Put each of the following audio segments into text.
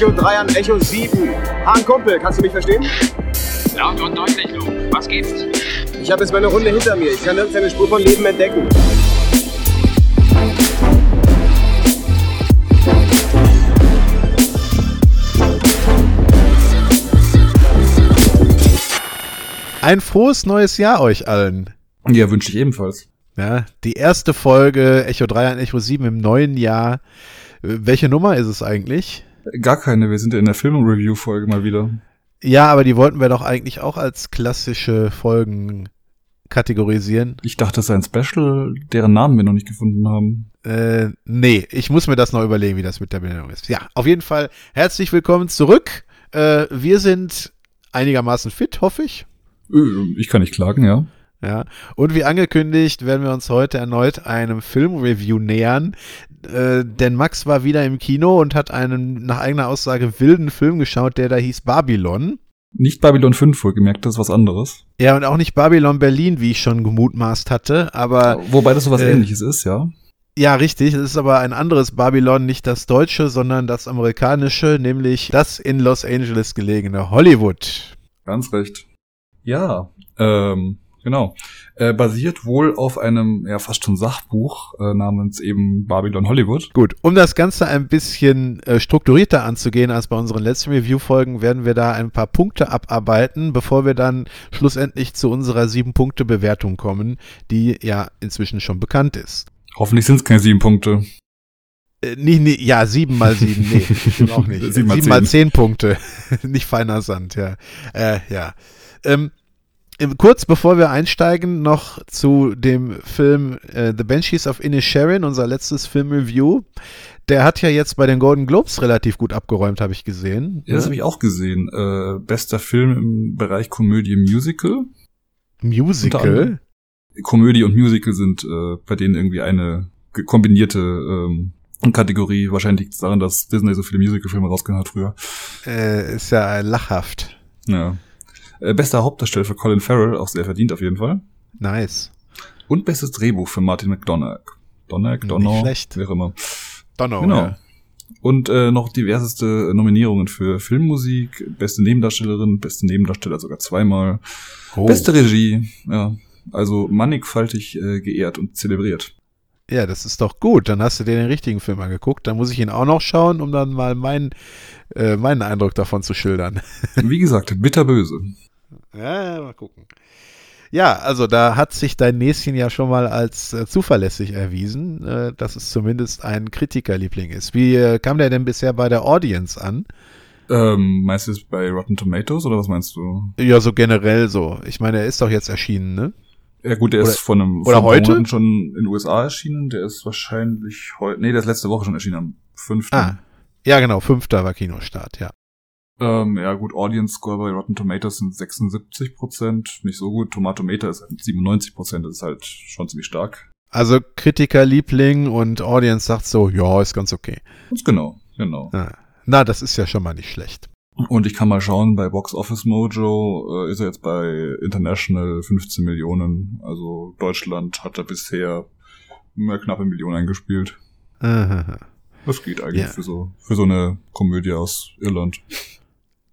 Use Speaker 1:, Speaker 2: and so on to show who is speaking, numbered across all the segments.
Speaker 1: Echo 3 an Echo 7. Hahn Kumpel, kannst du mich verstehen?
Speaker 2: Laut und deutlich, Luke. Was gibt's?
Speaker 1: Ich habe jetzt meine Runde hinter mir. Ich kann nirgends eine Spur von Leben entdecken.
Speaker 3: Ein frohes neues Jahr euch allen.
Speaker 4: Ja, wünsche ich ebenfalls.
Speaker 3: Ja, die erste Folge Echo 3 und Echo 7 im neuen Jahr. Welche Nummer ist es eigentlich?
Speaker 4: Gar keine, wir sind ja in der Film-Review-Folge mal wieder.
Speaker 3: Ja, aber die wollten wir doch eigentlich auch als klassische Folgen kategorisieren.
Speaker 4: Ich dachte, das sei ein Special, deren Namen wir noch nicht gefunden haben.
Speaker 3: Äh, nee, ich muss mir das noch überlegen, wie das mit der Benennung ist. Ja, auf jeden Fall herzlich willkommen zurück. Äh, wir sind einigermaßen fit, hoffe ich.
Speaker 4: Äh, Ich kann nicht klagen, ja.
Speaker 3: Ja, und wie angekündigt werden wir uns heute erneut einem Filmreview nähern, äh, denn Max war wieder im Kino und hat einen nach eigener Aussage wilden Film geschaut, der da hieß Babylon.
Speaker 4: Nicht Babylon 5 wohlgemerkt, das ist was anderes.
Speaker 3: Ja, und auch nicht Babylon Berlin, wie ich schon gemutmaßt hatte, aber
Speaker 4: Wobei das sowas
Speaker 3: äh,
Speaker 4: ähnliches ist, ja.
Speaker 3: ja, richtig, es ist aber ein anderes Babylon, nicht das deutsche, sondern das amerikanische, nämlich das in Los Angeles gelegene Hollywood.
Speaker 4: Ganz recht. Ja, ähm, genau. Äh, basiert wohl auf einem, ja, fast schon Sachbuch äh, namens eben Babylon Hollywood.
Speaker 3: Gut, um das Ganze ein bisschen äh, strukturierter anzugehen als bei unseren letzten Review-Folgen, werden wir da ein paar Punkte abarbeiten, bevor wir dann schlussendlich zu unserer sieben-Punkte-Bewertung kommen, die ja inzwischen schon bekannt ist.
Speaker 4: Hoffentlich sind es keine sieben Punkte.
Speaker 3: Äh, nee, nee, ja, sieben mal sieben, nee, stimmt auch nicht.
Speaker 4: Sieben mal
Speaker 3: sieben mal
Speaker 4: zehn.
Speaker 3: zehn Punkte. nicht feiner Sand, ja. Äh, ja. Ähm, kurz bevor wir einsteigen, noch zu dem Film äh, The Banshees of Inisherin, unser letztes Filmreview. Der hat ja jetzt bei den Golden Globes relativ gut abgeräumt, habe ich gesehen.
Speaker 4: Ja, das habe ich auch gesehen. Äh, bester Film im Bereich Komödie Musical.
Speaker 3: Musical.
Speaker 4: Komödie und Musical sind äh, bei denen irgendwie eine kombinierte ähm, Kategorie. Wahrscheinlich liegt es daran, dass Disney so viele Musical-Filme rausgehauen hat früher.
Speaker 3: Äh, ist ja lachhaft.
Speaker 4: Ja. Äh, bester Hauptdarsteller für Colin Farrell, auch sehr verdient auf jeden Fall.
Speaker 3: Nice.
Speaker 4: Und bestes Drehbuch für Martin McDonagh. Donagh, Donner,
Speaker 3: schlecht.
Speaker 4: wer immer.
Speaker 3: Donner.
Speaker 4: Genau.
Speaker 3: Ja.
Speaker 4: Und äh, noch diverseste Nominierungen für Filmmusik, beste Nebendarstellerin, beste Nebendarsteller sogar zweimal,
Speaker 3: Oh.
Speaker 4: beste Regie, ja. Also mannigfaltig äh, geehrt und zelebriert.
Speaker 3: Ja, das ist doch gut. Dann hast du dir den richtigen Film angeguckt. Dann muss ich ihn auch noch schauen, um dann mal meinen, äh, meinen Eindruck davon zu schildern.
Speaker 4: Wie gesagt, bitterböse.
Speaker 3: Ja, mal gucken. Ja, also da hat sich dein Näschen ja schon mal als äh, zuverlässig erwiesen, äh, dass es zumindest ein Kritikerliebling ist. Wie äh, kam der denn bisher bei der Audience an?
Speaker 4: Ähm, meinst du es bei Rotten Tomatoes oder was meinst du?
Speaker 3: Ja, so generell so. Ich meine, er ist doch jetzt erschienen, ne?
Speaker 4: Ja gut, der
Speaker 3: Oder-
Speaker 4: ist vor einem
Speaker 3: oder
Speaker 4: vor
Speaker 3: heute?
Speaker 4: Schon in den USA erschienen. Der ist wahrscheinlich heute, nee, der ist letzte Woche schon erschienen, am 5.
Speaker 3: Ah, ja genau, fünfter war Kinostart, ja.
Speaker 4: Ähm, ja gut, Audience Score bei Rotten Tomatoes sind 76 Prozent, nicht so gut. Tomatometer ist halt 97 Prozent, das ist halt schon ziemlich stark.
Speaker 3: Also Kritikerliebling und Audience sagt so, ja, ist ganz okay.
Speaker 4: Ganz genau, genau.
Speaker 3: Ah, na, das ist ja schon mal nicht schlecht.
Speaker 4: Und ich kann mal schauen, bei Box Office Mojo äh, ist er jetzt bei International 15 Millionen. Also Deutschland hat er bisher eine knappe Million eingespielt.
Speaker 3: Aha.
Speaker 4: Das geht eigentlich
Speaker 3: Ja.
Speaker 4: für so für so eine Komödie aus Irland.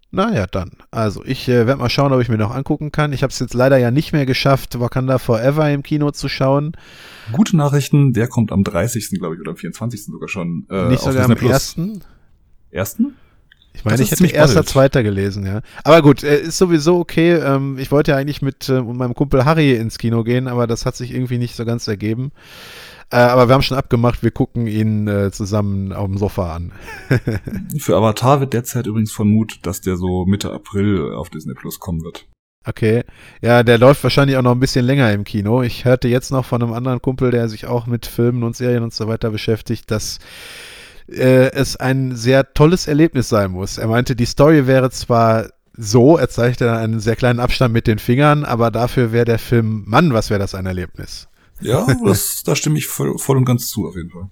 Speaker 3: Naja, dann. Also, ich äh, werde mal schauen, ob ich mir noch angucken kann. Ich habe es jetzt leider ja nicht mehr geschafft, Wakanda Forever im Kino zu schauen.
Speaker 4: Gute Nachrichten, der kommt am 30. glaube ich oder am 24. sogar schon. Äh,
Speaker 3: nicht sogar am
Speaker 4: Plus.
Speaker 3: ersten.
Speaker 4: Ersten?
Speaker 3: Ich meine, ich hätte
Speaker 4: ziemlich
Speaker 3: erster, zweiter gelesen, ja. Aber gut, äh, ist sowieso okay. Ähm, ich wollte ja eigentlich mit äh, meinem Kumpel Harry ins Kino gehen, aber das hat sich irgendwie nicht so ganz ergeben. Äh, aber wir haben schon abgemacht, wir gucken ihn äh, zusammen auf dem Sofa an.
Speaker 4: Für Avatar wird derzeit übrigens vermutet, dass der so Mitte April auf Disney Plus kommen wird.
Speaker 3: Okay. Ja, der läuft wahrscheinlich auch noch ein bisschen länger im Kino. Ich hörte jetzt noch von einem anderen Kumpel, der sich auch mit Filmen und Serien und so weiter beschäftigt, dass äh, es ein sehr tolles Erlebnis sein muss. Er meinte, die Story wäre zwar so, er zeigte einen sehr kleinen Abstand mit den Fingern, aber dafür wäre der Film, Mann, was wäre das ein Erlebnis.
Speaker 4: Ja, das, da stimme ich voll, voll und ganz zu auf jeden Fall.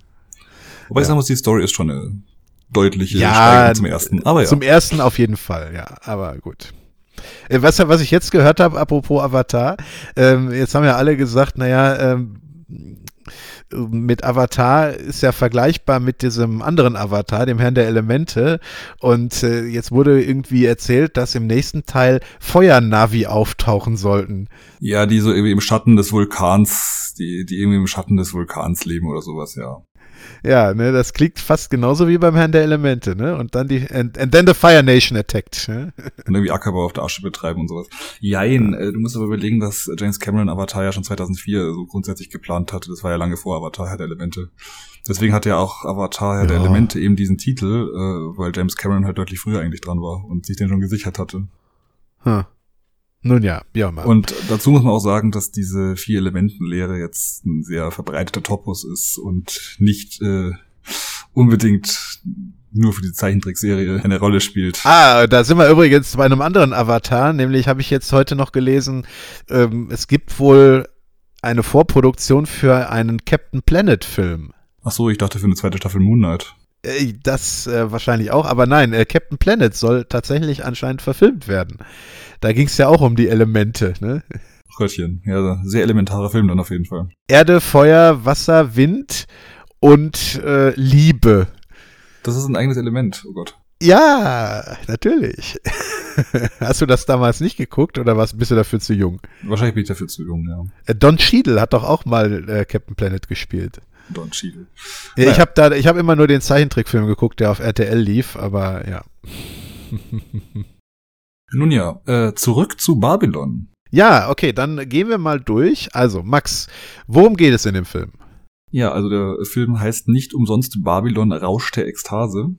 Speaker 4: Wobei ich
Speaker 3: Ja.
Speaker 4: sagen muss, die Story ist schon eine deutliche
Speaker 3: Ja,
Speaker 4: Steigerung zum ersten. Aber ja.
Speaker 3: Zum ersten auf jeden Fall, ja, aber gut. Äh, Was, was ich jetzt gehört habe, apropos Avatar, ähm, jetzt haben ja alle gesagt, naja, ähm, mit Avatar ist ja vergleichbar mit diesem anderen Avatar, dem Herrn der Elemente. Und äh, jetzt wurde irgendwie erzählt, dass im nächsten Teil Feuernavi auftauchen sollten.
Speaker 4: Ja, die so irgendwie im Schatten des Vulkans, die, die irgendwie im Schatten des Vulkans leben oder sowas, ja.
Speaker 3: Ja, ne, das klingt fast genauso wie beim Herrn der Elemente, ne? Und dann die and, and then the Fire Nation attacked. Ne?
Speaker 4: Und irgendwie Ackerbau auf der Asche betreiben und sowas. Jein, äh, du musst aber überlegen, dass James Cameron Avatar ja schon 2004 so grundsätzlich geplant hatte. Das war ja lange vor Avatar Herr der Elemente. Deswegen hat ja auch Avatar Herr ja. der Elemente eben diesen Titel, äh, weil James Cameron halt deutlich früher eigentlich dran war und sich den schon gesichert hatte.
Speaker 3: Hm. Nun ja, ja mal.
Speaker 4: Und dazu muss man auch sagen, dass diese vier Elementenlehre jetzt ein sehr verbreiteter Topos ist und nicht äh, unbedingt nur für die Zeichentrickserie eine Rolle spielt.
Speaker 3: Ah, da sind wir übrigens bei einem anderen Avatar, nämlich habe ich jetzt heute noch gelesen, ähm, es gibt wohl eine Vorproduktion für einen Captain Planet Film.
Speaker 4: Ach so, ich dachte für eine zweite Staffel Moon Knight.
Speaker 3: Äh, das äh, wahrscheinlich auch, aber nein, äh, Captain Planet soll tatsächlich anscheinend verfilmt werden. Da ging es ja auch um die Elemente, ne?
Speaker 4: Röttchen, ja, sehr elementarer Film dann auf jeden Fall.
Speaker 3: Erde, Feuer, Wasser, Wind und äh, Liebe.
Speaker 4: Das ist ein eigenes Element, oh Gott.
Speaker 3: Ja, natürlich. Hast du das damals nicht geguckt oder was bist du dafür zu jung?
Speaker 4: Wahrscheinlich bin ich dafür zu jung, ja.
Speaker 3: Äh, Don Cheadle hat doch auch mal äh, Captain Planet gespielt.
Speaker 4: Don Cheadle.
Speaker 3: Ja, naja. ich habe da, ich habe immer nur den Zeichentrickfilm geguckt, der auf RTL lief, aber ja.
Speaker 4: Nun ja, äh, zurück zu Babylon.
Speaker 3: Ja, okay, dann gehen wir mal durch. Also, Max, worum geht es in dem Film?
Speaker 4: Ja, also der Film heißt nicht umsonst Babylon Rausch der Ekstase.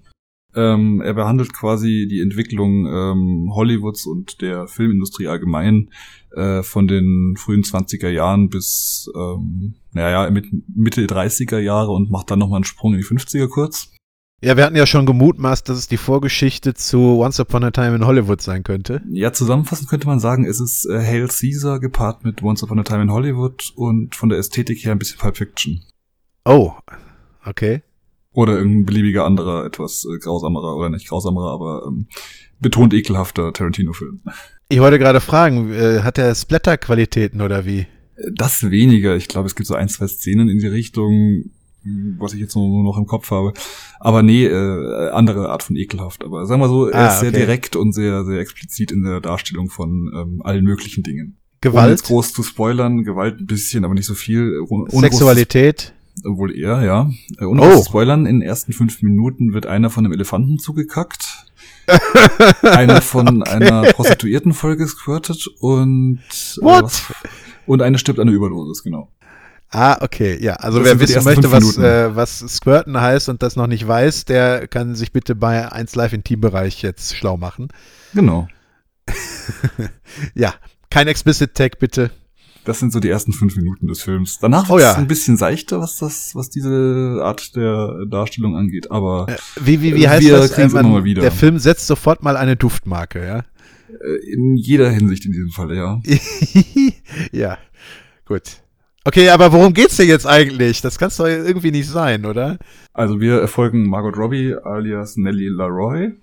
Speaker 4: Ähm, er behandelt quasi die Entwicklung ähm, Hollywoods und der Filmindustrie allgemein äh, von den frühen 20er Jahren bis, ähm, naja, Mitte 30er Jahre und macht dann nochmal einen Sprung in die 50er kurz.
Speaker 3: Ja, wir hatten ja schon gemutmaßt, dass es die Vorgeschichte zu Once Upon a Time in Hollywood sein könnte.
Speaker 4: Ja, zusammenfassend könnte man sagen, es ist äh, Hail Caesar gepaart mit Once Upon a Time in Hollywood und von der Ästhetik her ein bisschen Pulp Fiction.
Speaker 3: Oh, okay.
Speaker 4: Oder irgendein beliebiger anderer, etwas äh, grausamerer oder nicht grausamerer, aber ähm, betont ekelhafter Tarantino-Film.
Speaker 3: Ich wollte gerade fragen, äh, hat er Splatter-Qualitäten oder wie?
Speaker 4: Das weniger. Ich glaube, es gibt so ein, zwei Szenen in die Richtung, was ich jetzt nur noch im Kopf habe. Aber nee, äh, andere Art von ekelhaft. Aber sagen wir so, er ah, ist sehr okay. direkt und sehr, sehr explizit in der Darstellung von ähm, allen möglichen Dingen.
Speaker 3: Gewalt? Ohne jetzt
Speaker 4: groß zu spoilern, Gewalt ein bisschen, aber nicht so viel.
Speaker 3: Ohne Sexualität?
Speaker 4: Wohl eher, ja. Äh, ohne oh. spoilern, in den ersten fünf Minuten wird einer von einem Elefanten zugekackt. einer von okay. einer Prostituiertenfolge squirtet und
Speaker 3: äh, What?
Speaker 4: und eine stirbt an der Überdosis, genau.
Speaker 3: Ah, okay, ja. Also das wer wissen möchte, was, äh, was Squirten heißt und das noch nicht weiß, der kann sich bitte bei 1 Live im Teambereich jetzt schlau machen.
Speaker 4: Genau.
Speaker 3: ja, kein Explicit Tag bitte.
Speaker 4: Das sind so die ersten fünf Minuten des Films. Danach wird oh, ja. es ein bisschen seichter, was das, was diese Art der Darstellung angeht. Aber
Speaker 3: äh, wie wie wie heißt das? Äh, man, der Film setzt sofort mal eine Duftmarke, ja.
Speaker 4: Äh, in jeder Hinsicht in diesem Fall, ja.
Speaker 3: ja, gut. Okay, aber worum geht's denn jetzt eigentlich? Das kann's doch irgendwie nicht sein, oder?
Speaker 4: Also wir erfolgen Margot Robbie alias Nelly Laroy,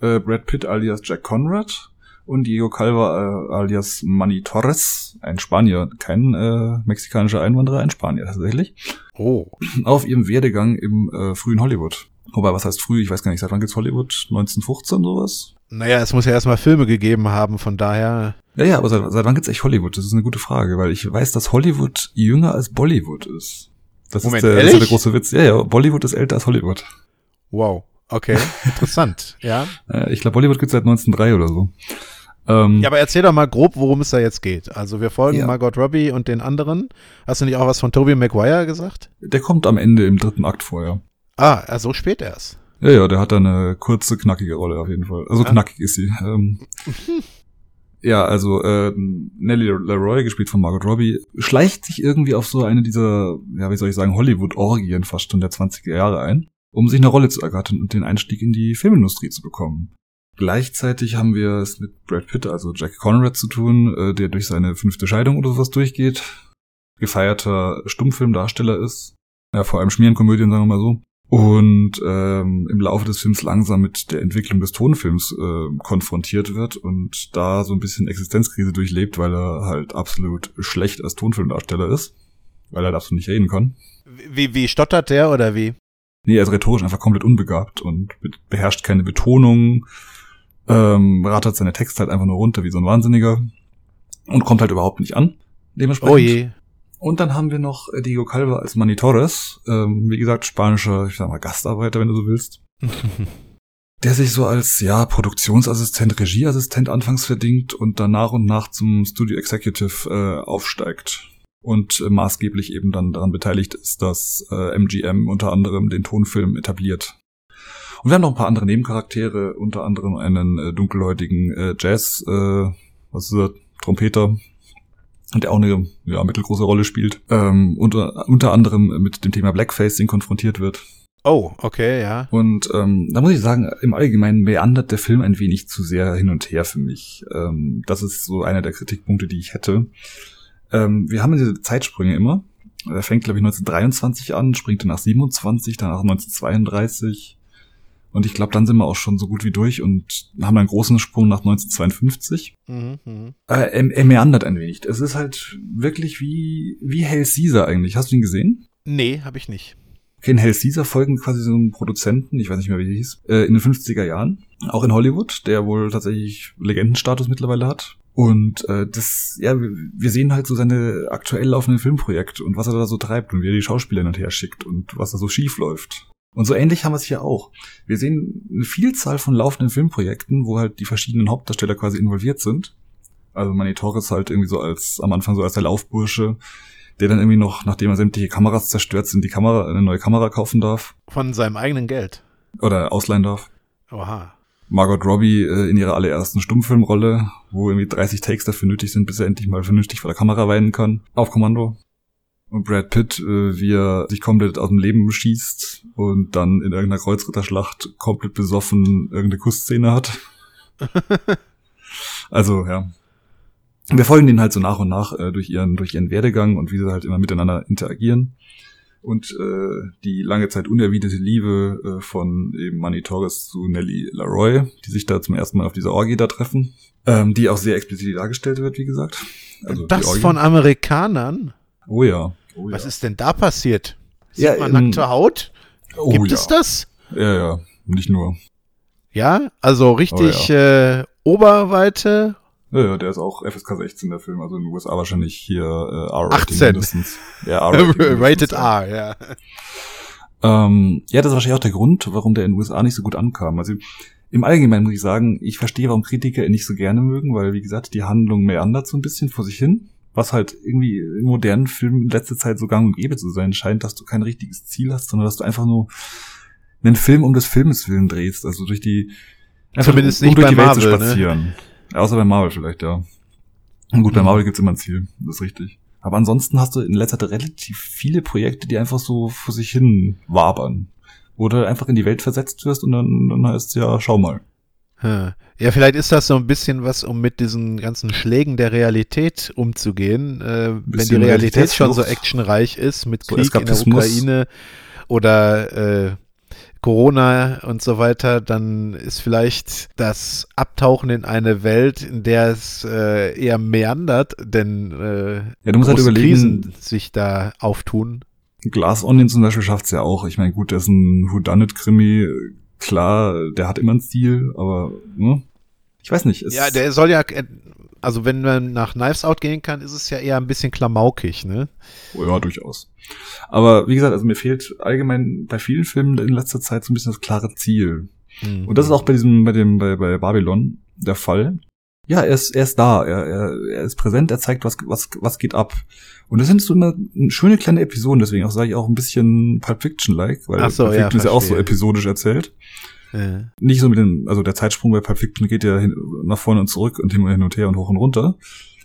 Speaker 4: äh, Brad Pitt alias Jack Conrad und Diego Calva äh, alias Manny Torres, ein Spanier, kein äh, mexikanischer Einwanderer, ein Spanier tatsächlich.
Speaker 3: Oh.
Speaker 4: Auf ihrem Werdegang im äh, frühen Hollywood. Wobei, was heißt früh? Ich weiß gar nicht, seit wann gibt's Hollywood? 1915 sowas?
Speaker 3: Naja, es muss ja erstmal Filme gegeben haben, von daher.
Speaker 4: Ja, ja, aber seit, seit wann gibt's echt Hollywood? Das ist eine gute Frage, weil ich weiß, dass Hollywood jünger als Bollywood ist. Das, Moment, ist, der, das ist der große Witz. Ja, ja, Bollywood ist älter als Hollywood.
Speaker 3: Wow, okay, interessant, ja.
Speaker 4: Ich glaube, Bollywood gibt's seit 1903 oder so.
Speaker 3: Ähm, ja, aber erzähl doch mal grob, worum es da jetzt geht. Also wir folgen ja. Margot Robbie und den anderen. Hast du nicht auch was von Tobey Maguire gesagt?
Speaker 4: Der kommt am Ende im dritten Akt vorher.
Speaker 3: Ah, so also spät erst.
Speaker 4: Ja, ja, der hat da eine kurze, knackige Rolle auf jeden Fall. Also ja. knackig ist sie. Ähm, ja, also äh, Nelly Leroy, gespielt von Margot Robbie, schleicht sich irgendwie auf so eine dieser, ja, wie soll ich sagen, Hollywood-Orgien fast schon der 20er Jahre ein, um sich eine Rolle zu ergattern und den Einstieg in die Filmindustrie zu bekommen. Gleichzeitig haben wir es mit Brad Pitt, also Jack Conrad, zu tun, äh, der durch seine fünfte Scheidung oder sowas durchgeht, gefeierter Stummfilmdarsteller ist, ja, vor allem Schmierenkomödien, sagen wir mal so, und ähm, im Laufe des Films langsam mit der Entwicklung des Tonfilms äh, konfrontiert wird und da so ein bisschen Existenzkrise durchlebt, weil er halt absolut schlecht als Tonfilmdarsteller ist. weil er dazu nicht reden kann.
Speaker 3: Wie, wie stottert der oder wie?
Speaker 4: Nee, er ist rhetorisch einfach komplett unbegabt und be beherrscht keine Betonung, ähm, rattert seine Texte halt einfach nur runter wie so ein Wahnsinniger und kommt halt überhaupt nicht an. Dementsprechend.
Speaker 3: Oh je.
Speaker 4: Und dann haben wir noch Diego Calva als Manny Torres, ähm, wie gesagt, spanischer, ich sag mal, Gastarbeiter, wenn du so willst. der sich so als, ja, Produktionsassistent, Regieassistent anfangs verdingt und dann nach und nach zum Studio Executive äh, aufsteigt. Und äh, maßgeblich eben dann daran beteiligt ist, dass äh, MGM unter anderem den Tonfilm etabliert. Und wir haben noch ein paar andere Nebencharaktere, unter anderem einen äh, dunkelhäutigen äh, Jazz, äh, was ist das, Trompeter, der auch eine ja, mittelgroße Rolle spielt. Ähm, unter, unter anderem mit dem Thema Blackfacing konfrontiert wird.
Speaker 3: Oh, okay, ja.
Speaker 4: Und ähm, da muss ich sagen, im Allgemeinen meandert der Film ein wenig zu sehr hin und her für mich. Ähm, das ist so einer der Kritikpunkte, die ich hätte. Ähm, wir haben diese Zeitsprünge immer. Er fängt, glaube ich, 1923 an, springt dann nach 27, danach 1932. Und ich glaube, dann sind wir auch schon so gut wie durch und haben einen großen Sprung nach 1952.
Speaker 3: Mhm, mh.
Speaker 4: Äh, er, er meandert ein wenig. Es ist halt wirklich wie, wie Hell Caesar eigentlich. Hast du ihn gesehen?
Speaker 3: Nee, habe ich nicht.
Speaker 4: Okay, in Hell Caesar folgen quasi so einem Produzenten, ich weiß nicht mehr, wie der hieß, äh, in den 50er Jahren. Auch in Hollywood, der wohl tatsächlich Legendenstatus mittlerweile hat. Und äh, das, ja, wir, wir sehen halt so seine aktuell laufenden Filmprojekte und was er da so treibt und wie er die Schauspieler hin und her schickt und was da so schief läuft. Und so ähnlich haben wir es hier auch. Wir sehen eine Vielzahl von laufenden Filmprojekten, wo halt die verschiedenen Hauptdarsteller quasi involviert sind. Also Manny Torres halt irgendwie so als, am Anfang so als der Laufbursche, der dann irgendwie noch, nachdem er sämtliche Kameras zerstört sind, die Kamera, eine neue Kamera kaufen darf.
Speaker 3: Von seinem eigenen Geld.
Speaker 4: Oder ausleihen darf.
Speaker 3: Oha.
Speaker 4: Margot Robbie äh, in ihrer allerersten Stummfilmrolle, wo irgendwie 30 Takes dafür nötig sind, bis er endlich mal vernünftig vor der Kamera weinen kann. Auf Kommando. Und Brad Pitt, äh, wie er sich komplett aus dem Leben schießt und dann in irgendeiner Kreuzritterschlacht komplett besoffen irgendeine Kussszene hat. also, ja. Wir folgen denen halt so nach und nach äh, durch ihren durch ihren Werdegang und wie sie halt immer miteinander interagieren und äh, die lange Zeit unerwiderte Liebe äh, von eben Manny Torres zu Nelly Laroy, die sich da zum ersten Mal auf dieser Orgie da treffen, ähm, die auch sehr explizit dargestellt wird, wie gesagt. Also
Speaker 3: das von Amerikanern?
Speaker 4: Oh ja. Oh
Speaker 3: Was
Speaker 4: ja.
Speaker 3: ist denn da passiert? Sieht
Speaker 4: Ja,
Speaker 3: man
Speaker 4: ähm,
Speaker 3: nackte Haut?
Speaker 4: oh,
Speaker 3: Gibt
Speaker 4: ja.
Speaker 3: es das?
Speaker 4: Ja, ja. Nicht nur.
Speaker 3: Ja, also richtig
Speaker 4: Oh
Speaker 3: äh, Oberweite.
Speaker 4: Ja, ja, der ist auch FSK 16, der Film, also in den USA wahrscheinlich hier äh, R-Rating
Speaker 3: 18.
Speaker 4: mindestens. Ja, R-Rating
Speaker 3: Rated
Speaker 4: ja.
Speaker 3: R, ja.
Speaker 4: Ähm, ja, das ist wahrscheinlich auch der Grund, warum der in den USA nicht so gut ankam. Also im Allgemeinen muss ich sagen, ich verstehe, warum Kritiker ihn nicht so gerne mögen, weil, wie gesagt, die Handlung meandert so ein bisschen vor sich hin. Was halt irgendwie in modernen Filmen in letzter Zeit so gang und gäbe zu sein scheint, dass du kein richtiges Ziel hast, sondern dass du einfach nur einen Film um des Filmes willen drehst. Also durch die einfach
Speaker 3: Zumindest
Speaker 4: um
Speaker 3: nicht
Speaker 4: durch
Speaker 3: bei
Speaker 4: die Welt zu
Speaker 3: Marvel, ne?
Speaker 4: spazieren. Außer bei Marvel vielleicht, ja. Und gut, bei
Speaker 3: Mhm.
Speaker 4: Marvel gibt's immer ein Ziel, das ist richtig. Aber ansonsten hast du in letzter Zeit relativ viele Projekte, die einfach so vor sich hin wabern. Wo du einfach in die Welt versetzt wirst und dann, dann heißt ja, schau mal.
Speaker 3: Hm. Ja, vielleicht ist das so ein bisschen was, um mit diesen ganzen Schlägen der Realität umzugehen. Äh, wenn die Realität schon so actionreich ist mit
Speaker 4: So
Speaker 3: Krieg in der. Ukraine oder äh, Corona und so weiter, dann ist vielleicht das Abtauchen in eine Welt, in der es äh, eher meandert, denn äh,
Speaker 4: Ja, du musst halt überlegen,
Speaker 3: Krisen sich da auftun.
Speaker 4: Glass Onion zum Beispiel schafft's ja auch. Ich meine, gut, der ist ein Whodunit-Krimi, klar, der hat immer ein Ziel, aber ne? ich weiß nicht. Es,
Speaker 3: Ja, der soll ja, äh, also wenn man nach Knives Out gehen kann, ist es ja eher ein bisschen klamaukig, ne?
Speaker 4: Oh ja, durchaus. Aber wie gesagt, also mir fehlt allgemein bei vielen Filmen in letzter Zeit so ein bisschen das klare Ziel.
Speaker 3: Mhm.
Speaker 4: Und das ist auch bei diesem, bei dem, bei, bei Babylon der Fall. Ja, er ist, er ist da, er, er, er ist präsent, er zeigt, was, was, was geht ab. Und das sind so immer schöne kleine Episoden, deswegen auch sage ich auch ein bisschen Pulp Fiction-like, weil
Speaker 3: so,
Speaker 4: Pulp
Speaker 3: ja,
Speaker 4: Fiction ist ja auch so episodisch erzählt.
Speaker 3: Äh,
Speaker 4: Nicht so mit dem, also der Zeitsprung bei Pulp Fiction geht ja hin, nach vorne und zurück und hin und her und hoch und runter.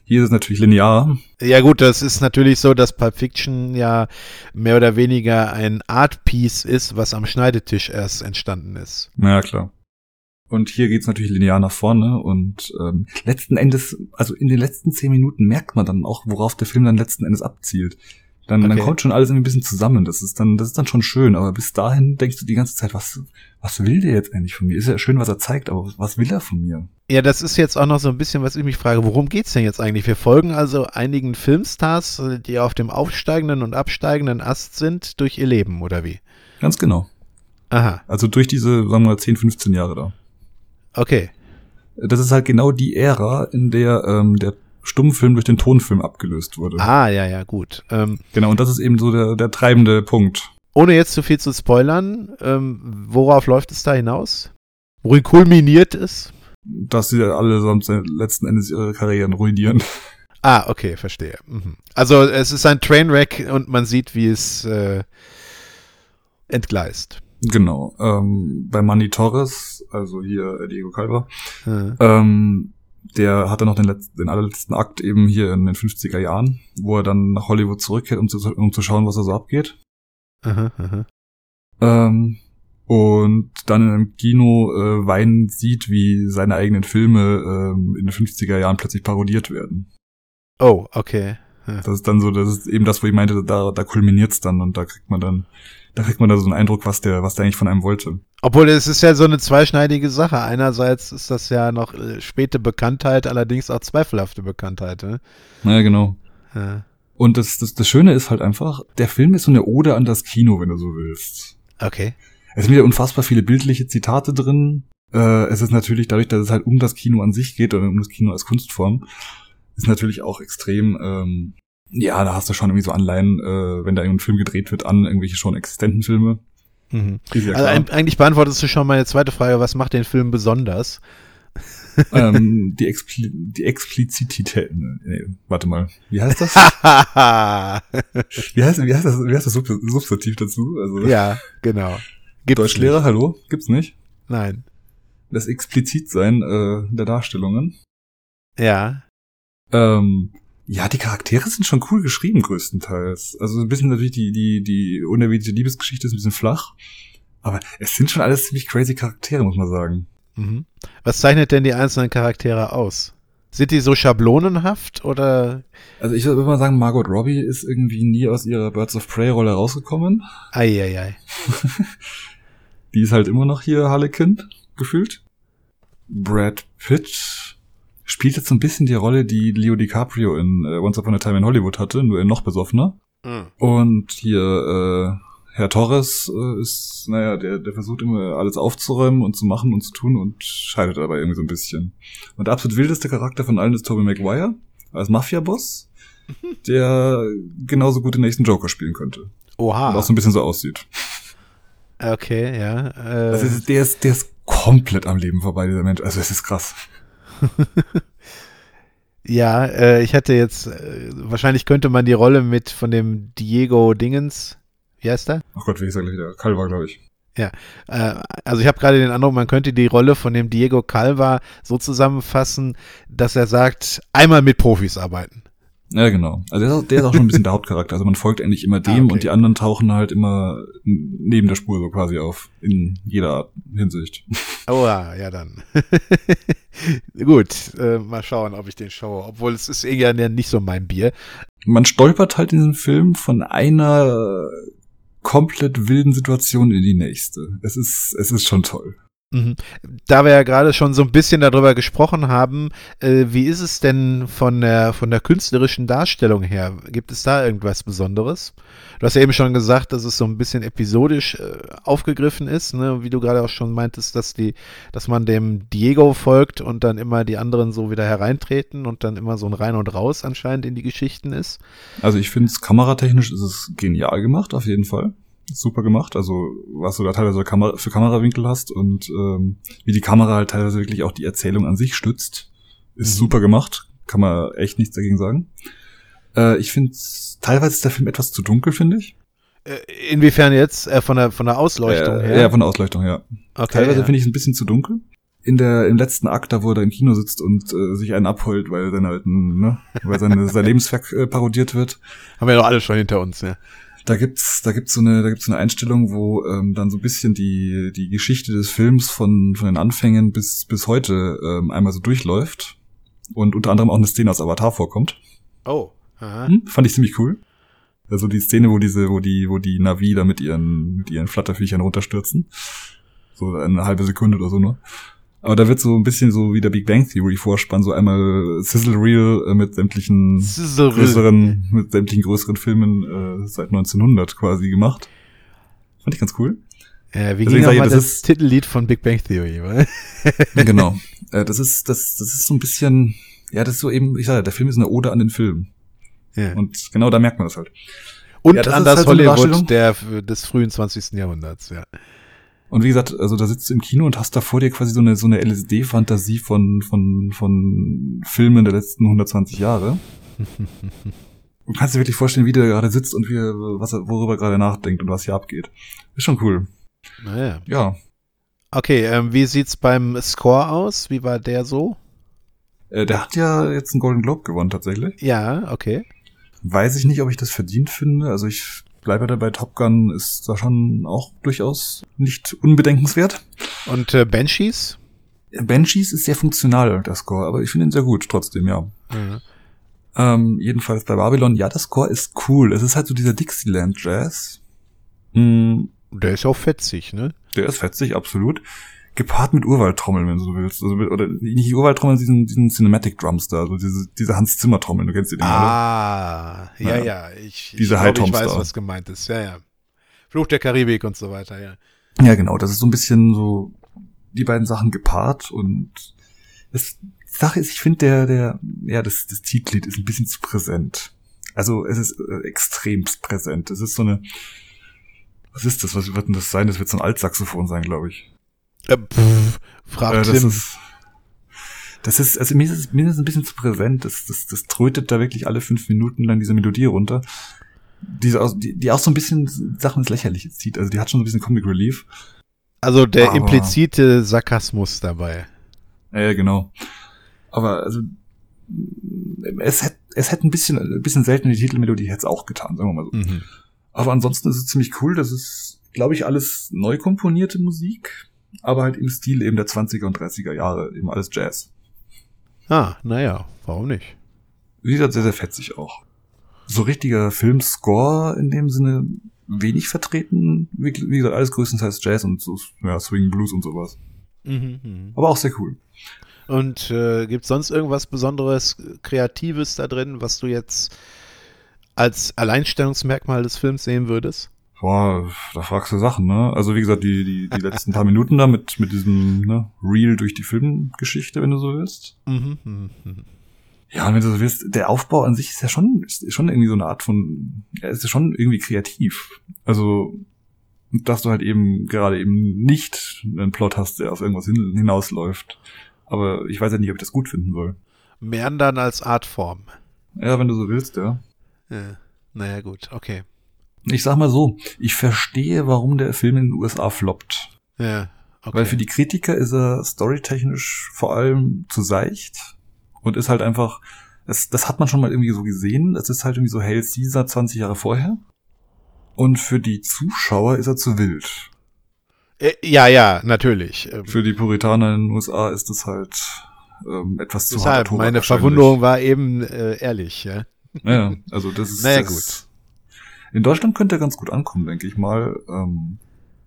Speaker 4: Hier ist es natürlich linear.
Speaker 3: Ja gut, das ist natürlich so, dass Pulp Fiction ja mehr oder weniger ein Art-Piece ist, was am Schneidetisch erst entstanden ist.
Speaker 4: Ja, klar. Und hier geht's natürlich linear nach vorne und ähm, letzten Endes, also in den letzten zehn Minuten merkt man dann auch, worauf der Film dann letzten Endes abzielt. Dann, dann
Speaker 3: Okay.
Speaker 4: kommt schon alles irgendwie ein bisschen zusammen. Das ist dann, das ist dann schon schön. Aber bis dahin denkst du die ganze Zeit, was, was will der jetzt eigentlich von mir? Ist ja schön, was er zeigt, aber was will er von mir?
Speaker 3: Ja, das ist jetzt auch noch so ein bisschen, was ich mich frage, worum geht's denn jetzt eigentlich? Wir folgen also einigen Filmstars, die auf dem aufsteigenden und absteigenden Ast sind, durch ihr Leben, oder wie?
Speaker 4: Ganz genau.
Speaker 3: Aha,
Speaker 4: Also durch diese, sagen wir mal, 10, 15 Jahre da.
Speaker 3: Okay.
Speaker 4: Das ist halt genau die Ära, in der ähm, der Stummfilm durch den Tonfilm abgelöst wurde.
Speaker 3: Ah, ja, ja, gut. Ähm,
Speaker 4: Genau, und das ist eben so der, der treibende Punkt.
Speaker 3: ohne jetzt zu viel zu spoilern, ähm, worauf läuft es da hinaus? Worin kulminiert es?
Speaker 4: Dass sie allesamt letzten Endes ihre Karrieren ruinieren.
Speaker 3: Ah, okay, verstehe. Mhm. Also es ist ein Trainwreck und man sieht, wie es äh, entgleist.
Speaker 4: Genau. Ähm, bei Manny Torres, also hier äh, Diego Calva,
Speaker 3: Äh,
Speaker 4: ähm, der hatte noch den, letzten, den allerletzten Akt eben hier in den 50er Jahren, wo er dann nach Hollywood zurückkehrt, um zu, um zu schauen, was da so abgeht.
Speaker 3: aha, aha.
Speaker 4: Ähm, und dann in einem Kino äh, weinen sieht, wie seine eigenen Filme ähm, in den 50er Jahren plötzlich parodiert werden.
Speaker 3: Oh, okay.
Speaker 4: Das ist dann so, das ist eben das, wo ich meinte, da, da kulminiert's dann und da kriegt man dann, da kriegt man da so einen Eindruck, was der, was der eigentlich von einem wollte.
Speaker 3: Obwohl es ist ja so eine zweischneidige Sache. Einerseits ist das ja noch äh, späte Bekanntheit, allerdings auch zweifelhafte Bekanntheit. Ne?
Speaker 4: Naja, genau.
Speaker 3: Ja.
Speaker 4: Und das, das, das Schöne ist halt einfach, der Film ist so eine Ode an das Kino, wenn du so willst.
Speaker 3: Okay.
Speaker 4: Es sind wieder unfassbar viele bildliche Zitate drin. Äh, es ist natürlich dadurch, dass es halt um das Kino an sich geht oder um das Kino als Kunstform, ist natürlich auch extrem, ähm, ja, da hast du schon irgendwie so Anleihen, äh, wenn da irgendein Film gedreht wird, an irgendwelche schon existenten Filme.
Speaker 3: Mhm.
Speaker 4: Ja
Speaker 3: Also eigentlich beantwortest du schon meine zweite Frage, was macht den Film besonders?
Speaker 4: ähm, die, Expli die Explizität. Nee, warte mal. Wie heißt das? Wie heißt, wie heißt das, wie heißt das Sub Substantiv dazu? Also,
Speaker 3: ja, genau. Gibt's
Speaker 4: Deutschlehrer, hallo? Gibt's nicht?
Speaker 3: nicht. Nein.
Speaker 4: Das Explizitsein äh, der Darstellungen.
Speaker 3: Ja.
Speaker 4: Ähm, ja, die Charaktere sind schon cool geschrieben, größtenteils. Also ein bisschen natürlich die, die, die unerwiderte Liebesgeschichte ist ein bisschen flach. Aber es sind schon alles ziemlich crazy Charaktere, muss man sagen.
Speaker 3: Mhm. Was zeichnet denn die einzelnen Charaktere aus? Sind die so schablonenhaft oder?
Speaker 4: Also ich würde mal sagen, Margot Robbie ist irgendwie nie aus ihrer Birds of Prey Rolle rausgekommen.
Speaker 3: Eieiei.
Speaker 4: Die ist halt immer noch hier Harlequin, gefühlt. Brad Pitt spielt jetzt so ein bisschen die Rolle, die Leo DiCaprio in äh, Once Upon a Time in Hollywood hatte, nur in noch besoffener.
Speaker 3: Mhm.
Speaker 4: Und hier äh, Herr Torres äh, ist, naja, der, der versucht immer alles aufzuräumen und zu machen und zu tun und scheidet dabei irgendwie so ein bisschen. Und der absolut wildeste Charakter von allen ist Tobey Maguire als Mafia-Boss, der genauso gut den nächsten Joker spielen könnte. Und
Speaker 3: Oha.
Speaker 4: auch so ein bisschen so aussieht.
Speaker 3: Okay, ja. Äh,
Speaker 4: ist, der, ist, der ist komplett am Leben vorbei, dieser Mensch. Also es ist krass.
Speaker 3: ja, äh, ich hatte jetzt, äh, wahrscheinlich könnte man die Rolle mit von dem Diego Dingens, wie heißt er?
Speaker 4: Ach Gott, wie ist er gleich wieder? Calva, glaube ich.
Speaker 3: Äh, also ich habe gerade den Eindruck, man könnte die Rolle von dem Diego Calva so zusammenfassen, dass er sagt, einmal mit Profis arbeiten.
Speaker 4: Ja, genau. Also der ist, auch, der ist auch schon ein bisschen der Hauptcharakter. Also man folgt eigentlich immer dem
Speaker 3: Ah, okay.
Speaker 4: und die anderen tauchen halt immer neben der Spur so quasi auf. In jeder Art Hinsicht.
Speaker 3: Oh ja, ja dann. Gut, äh, mal schauen, ob ich den schaue. Obwohl es ist eher nicht so mein Bier.
Speaker 4: Man stolpert halt in diesem Film von einer komplett wilden Situation in die nächste. Es ist, es ist schon toll.
Speaker 3: Mhm. Da wir ja gerade schon so ein bisschen darüber gesprochen haben, äh, wie ist es denn von der, von der künstlerischen Darstellung her? Gibt es da irgendwas Besonderes? Du hast ja eben schon gesagt, dass es so ein bisschen episodisch äh, aufgegriffen ist, ne? wie du gerade auch schon meintest, dass die, dass man dem Diego folgt und dann immer die anderen so wieder hereintreten und dann immer so ein Rein und Raus anscheinend in die Geschichten ist.
Speaker 4: Also ich finde es kameratechnisch ist es genial gemacht, auf jeden Fall. Super gemacht, also was du da teilweise für Kamerawinkel hast und ähm, wie die Kamera halt teilweise wirklich auch die Erzählung an sich stützt, ist
Speaker 3: Mhm.
Speaker 4: super gemacht, kann man echt nichts dagegen sagen. Äh, ich finde, teilweise ist der Film etwas zu dunkel, finde ich.
Speaker 3: Äh, inwiefern jetzt? Äh, von der, von der Ausleuchtung
Speaker 4: äh,
Speaker 3: her?
Speaker 4: Ja, von der Ausleuchtung her.
Speaker 3: okay,
Speaker 4: Teilweise
Speaker 3: ja.
Speaker 4: finde ich es ein bisschen zu dunkel. In der, im letzten Akt, da wo er im Kino sitzt und äh, sich einen abheult, weil dann halt, ein, ne, weil seine, sein Lebenswerk äh, parodiert wird.
Speaker 3: Haben wir doch alle schon hinter uns, ja.
Speaker 4: Da gibt's, da gibt's so eine, da gibt's so eine Einstellung, wo ähm, dann so ein bisschen die die Geschichte des Films von von den Anfängen bis bis heute ähm, einmal so durchläuft und unter anderem auch eine Szene aus Avatar vorkommt.
Speaker 3: Oh. Aha.
Speaker 4: Hm, fand ich ziemlich cool. Also die Szene, wo diese, wo die, wo die Navi da mit ihren, mit ihren Flatterviechern runterstürzen. So eine halbe Sekunde oder so nur. Aber da wird so ein bisschen so wie der Big Bang Theory Vorspann, so einmal Sizzle Reel äh, mit sämtlichen
Speaker 3: Sizzle
Speaker 4: größeren, mit sämtlichen größeren Filmen äh, seit 1900 quasi gemacht. Fand ich ganz cool.
Speaker 3: Äh, wie ging nochmal
Speaker 4: das
Speaker 3: das, Titellied von Big Bang Theory? wa?
Speaker 4: genau. Äh, das ist, das, das ist so ein bisschen, ja, das ist so eben, ich sage, der Film ist eine Ode an den Film.
Speaker 3: Ja.
Speaker 4: Und genau da merkt man das halt.
Speaker 3: Und
Speaker 4: Ja, das
Speaker 3: an das
Speaker 4: halt
Speaker 3: Hollywood der, des frühen 20. Jahrhunderts, ja.
Speaker 4: Und wie gesagt, also da sitzt du im Kino und hast da vor dir quasi so eine, so eine LSD-Fantasie von, von, von Filmen der letzten 120 Jahre. Du kannst dir wirklich vorstellen, wie der gerade sitzt und wie, er- was er, worüber er gerade nachdenkt und was hier abgeht. Ist schon cool.
Speaker 3: Naja.
Speaker 4: Ja.
Speaker 3: Okay, ähm, wie sieht's beim Score aus? Wie war der so?
Speaker 4: Äh, der hat ja jetzt einen Golden Globe gewonnen tatsächlich.
Speaker 3: Ja, okay.
Speaker 4: Weiß ich nicht, ob ich das verdient finde. Also ich bleibe dabei, Top Gun ist da schon auch durchaus nicht unbedenkenswert.
Speaker 3: Und äh, Banshees?
Speaker 4: Banshees ist sehr funktional, der Score, aber ich finde ihn sehr gut trotzdem, ja.
Speaker 3: Ja.
Speaker 4: Ähm, jedenfalls bei Babylon, ja, der Score ist cool. Es ist halt so dieser Dixieland Jazz. Mm,
Speaker 3: Der ist auch fetzig, ne?
Speaker 4: der ist fetzig, absolut. Gepaart mit Urwaldtrommeln, wenn du so willst. Also mit, oder nicht Urwaldtrommeln, diesen, diesen Cinematic Drums da, also diese, diese Hans Zimmer Trommeln, du kennst die Dinger?
Speaker 3: Ah, ja,
Speaker 4: Ja.
Speaker 3: ja. Ich,
Speaker 4: Diese
Speaker 3: ich,
Speaker 4: High
Speaker 3: glaub, ich weiß,
Speaker 4: da.
Speaker 3: was gemeint ist. Ja, ja. Fluch der Karibik und so weiter, ja.
Speaker 4: Ja, genau, das ist so ein bisschen so die beiden Sachen gepaart und das die Sache ist, ich finde der, der, ja, das, das Titellied ist ein bisschen zu präsent. Also es ist äh, extremst präsent. Es ist so eine, was ist das? Was wird denn das sein? Das wird so ein Altsaxophon sein, glaube ich.
Speaker 3: Äh, pff, frag
Speaker 4: Äh, das
Speaker 3: Tim.
Speaker 4: ist, das ist, also mir ist es, mir ist es ein bisschen zu präsent. Das, das, das trötet da wirklich alle fünf Minuten lang diese Melodie runter. Diese, die, die auch so ein bisschen Sachen ins Lächerliche zieht. Also die hat schon so ein bisschen Comic Relief.
Speaker 3: also der
Speaker 4: aber-
Speaker 3: implizite Sarkasmus dabei.
Speaker 4: Ja, ja, genau. Aber also es hätte es hätte ein bisschen ein bisschen selten die Titelmelodie hätte es auch getan, sagen wir mal so.
Speaker 3: Mhm.
Speaker 4: Aber ansonsten ist es ziemlich cool. Das ist, glaube ich, alles neu komponierte Musik, aber halt im Stil eben der 20er und 30er Jahre, eben alles Jazz.
Speaker 3: Ah, naja, warum nicht?
Speaker 4: Wie gesagt, sehr, sehr fetzig auch. So richtiger Filmscore in dem Sinne wenig vertreten. Wie, wie gesagt, alles größtenteils Jazz und so ja, Swing Blues und sowas.
Speaker 3: Mhm, mhm.
Speaker 4: Aber auch sehr cool.
Speaker 3: Und äh, gibt sonst irgendwas Besonderes, Kreatives da drin, was du jetzt als Alleinstellungsmerkmal des Films sehen würdest?
Speaker 4: Boah, da fragst du Sachen, ne? Also wie gesagt, die, die, die letzten paar Minuten da mit, mit diesem ne, Reel durch die Filmgeschichte, wenn du so willst.
Speaker 3: Mhm, mhm, mhm.
Speaker 4: Ja, und wenn du so willst, der Aufbau an sich ist ja schon, ist schon irgendwie so eine Art von, er ist ja schon irgendwie kreativ. Also, dass du halt eben gerade eben nicht einen Plot hast, der auf irgendwas hin, hinausläuft. Aber ich weiß ja nicht, ob ich das gut finden soll.
Speaker 3: Meandern als Artform.
Speaker 4: Ja, wenn du so willst, ja.
Speaker 3: Ja. Naja, gut, okay.
Speaker 4: Ich sag mal so, ich verstehe, warum der Film in den USA floppt.
Speaker 3: Ja, okay.
Speaker 4: Weil für die Kritiker ist er storytechnisch vor allem zu seicht und ist halt einfach, das, das hat man schon mal irgendwie so gesehen. Es ist halt irgendwie so Hail Caesar 20 Jahre vorher. Und für die Zuschauer ist er zu wild.
Speaker 3: Äh, ja, ja, natürlich. Ähm,
Speaker 4: Für die Puritaner in den USA ist es halt ähm, etwas zu
Speaker 3: Deshalb,
Speaker 4: Tobak
Speaker 3: meine. Verwunderung war eben äh, ehrlich, ja.
Speaker 4: Ja, also das ist.
Speaker 3: Naja,
Speaker 4: das, In Deutschland könnte er ganz gut ankommen, denke ich mal. Ähm,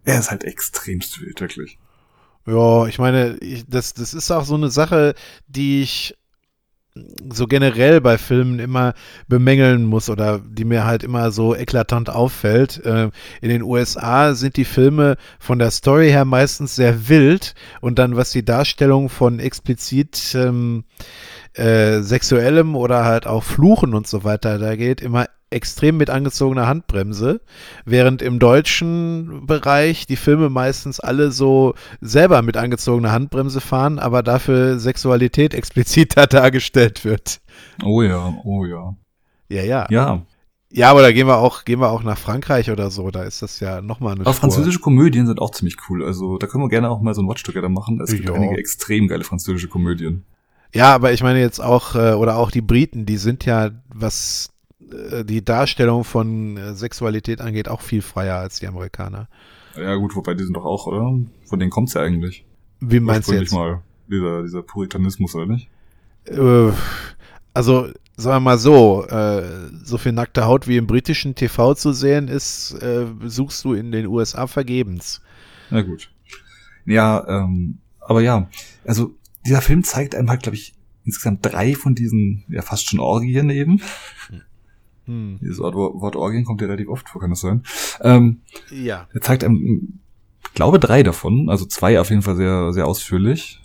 Speaker 4: er ist halt extremst wild, wirklich.
Speaker 3: Ja, ich meine, ich, das, das ist auch so eine Sache, die ich so generell bei Filmen immer bemängeln muss oder die mir halt immer so eklatant auffällt. Äh, in den USA sind die Filme von der Story her meistens sehr wild und dann was die Darstellung von explizit ähm, äh, sexuellem oder halt auch Fluchen und so weiter da geht, immer extrem mit angezogener Handbremse, während im deutschen Bereich die Filme meistens alle so selber mit angezogener Handbremse fahren, aber dafür Sexualität expliziter dargestellt wird.
Speaker 4: Oh ja, oh ja.
Speaker 3: Ja, ja.
Speaker 4: Ja,
Speaker 3: Ja, aber da gehen wir auch, gehen wir auch nach Frankreich oder so, da ist das ja nochmal eine
Speaker 4: Aber
Speaker 3: Spur.
Speaker 4: französische Komödien sind auch ziemlich cool. Also da können wir gerne auch mal so ein Watch Together machen. Es gibt
Speaker 3: Ja.
Speaker 4: einige extrem geile französische Komödien.
Speaker 3: Ja, aber ich meine jetzt auch, äh, oder auch die Briten, die sind ja, was die Darstellung von äh, Sexualität angeht, auch viel freier als die Amerikaner.
Speaker 4: Ja gut, wobei die sind doch auch, oder? Von denen kommt's ja eigentlich.
Speaker 3: Wie meinst du jetzt?
Speaker 4: mal. Dieser, dieser Puritanismus, oder nicht?
Speaker 3: Äh, also sagen wir mal so, äh, so viel nackte Haut wie im britischen TV zu sehen ist, äh, suchst du in den USA vergebens.
Speaker 4: Na gut. Ja, ähm, aber ja, also dieser Film zeigt einem halt, glaube ich, insgesamt drei von diesen, ja fast schon Orgien eben.
Speaker 3: Hm.
Speaker 4: Dieses Wort, Wort Orgien kommt ja relativ oft vor, kann das sein? Ähm,
Speaker 3: Ja.
Speaker 4: er zeigt einem, ich glaube, drei davon, also zwei auf jeden Fall sehr, sehr ausführlich.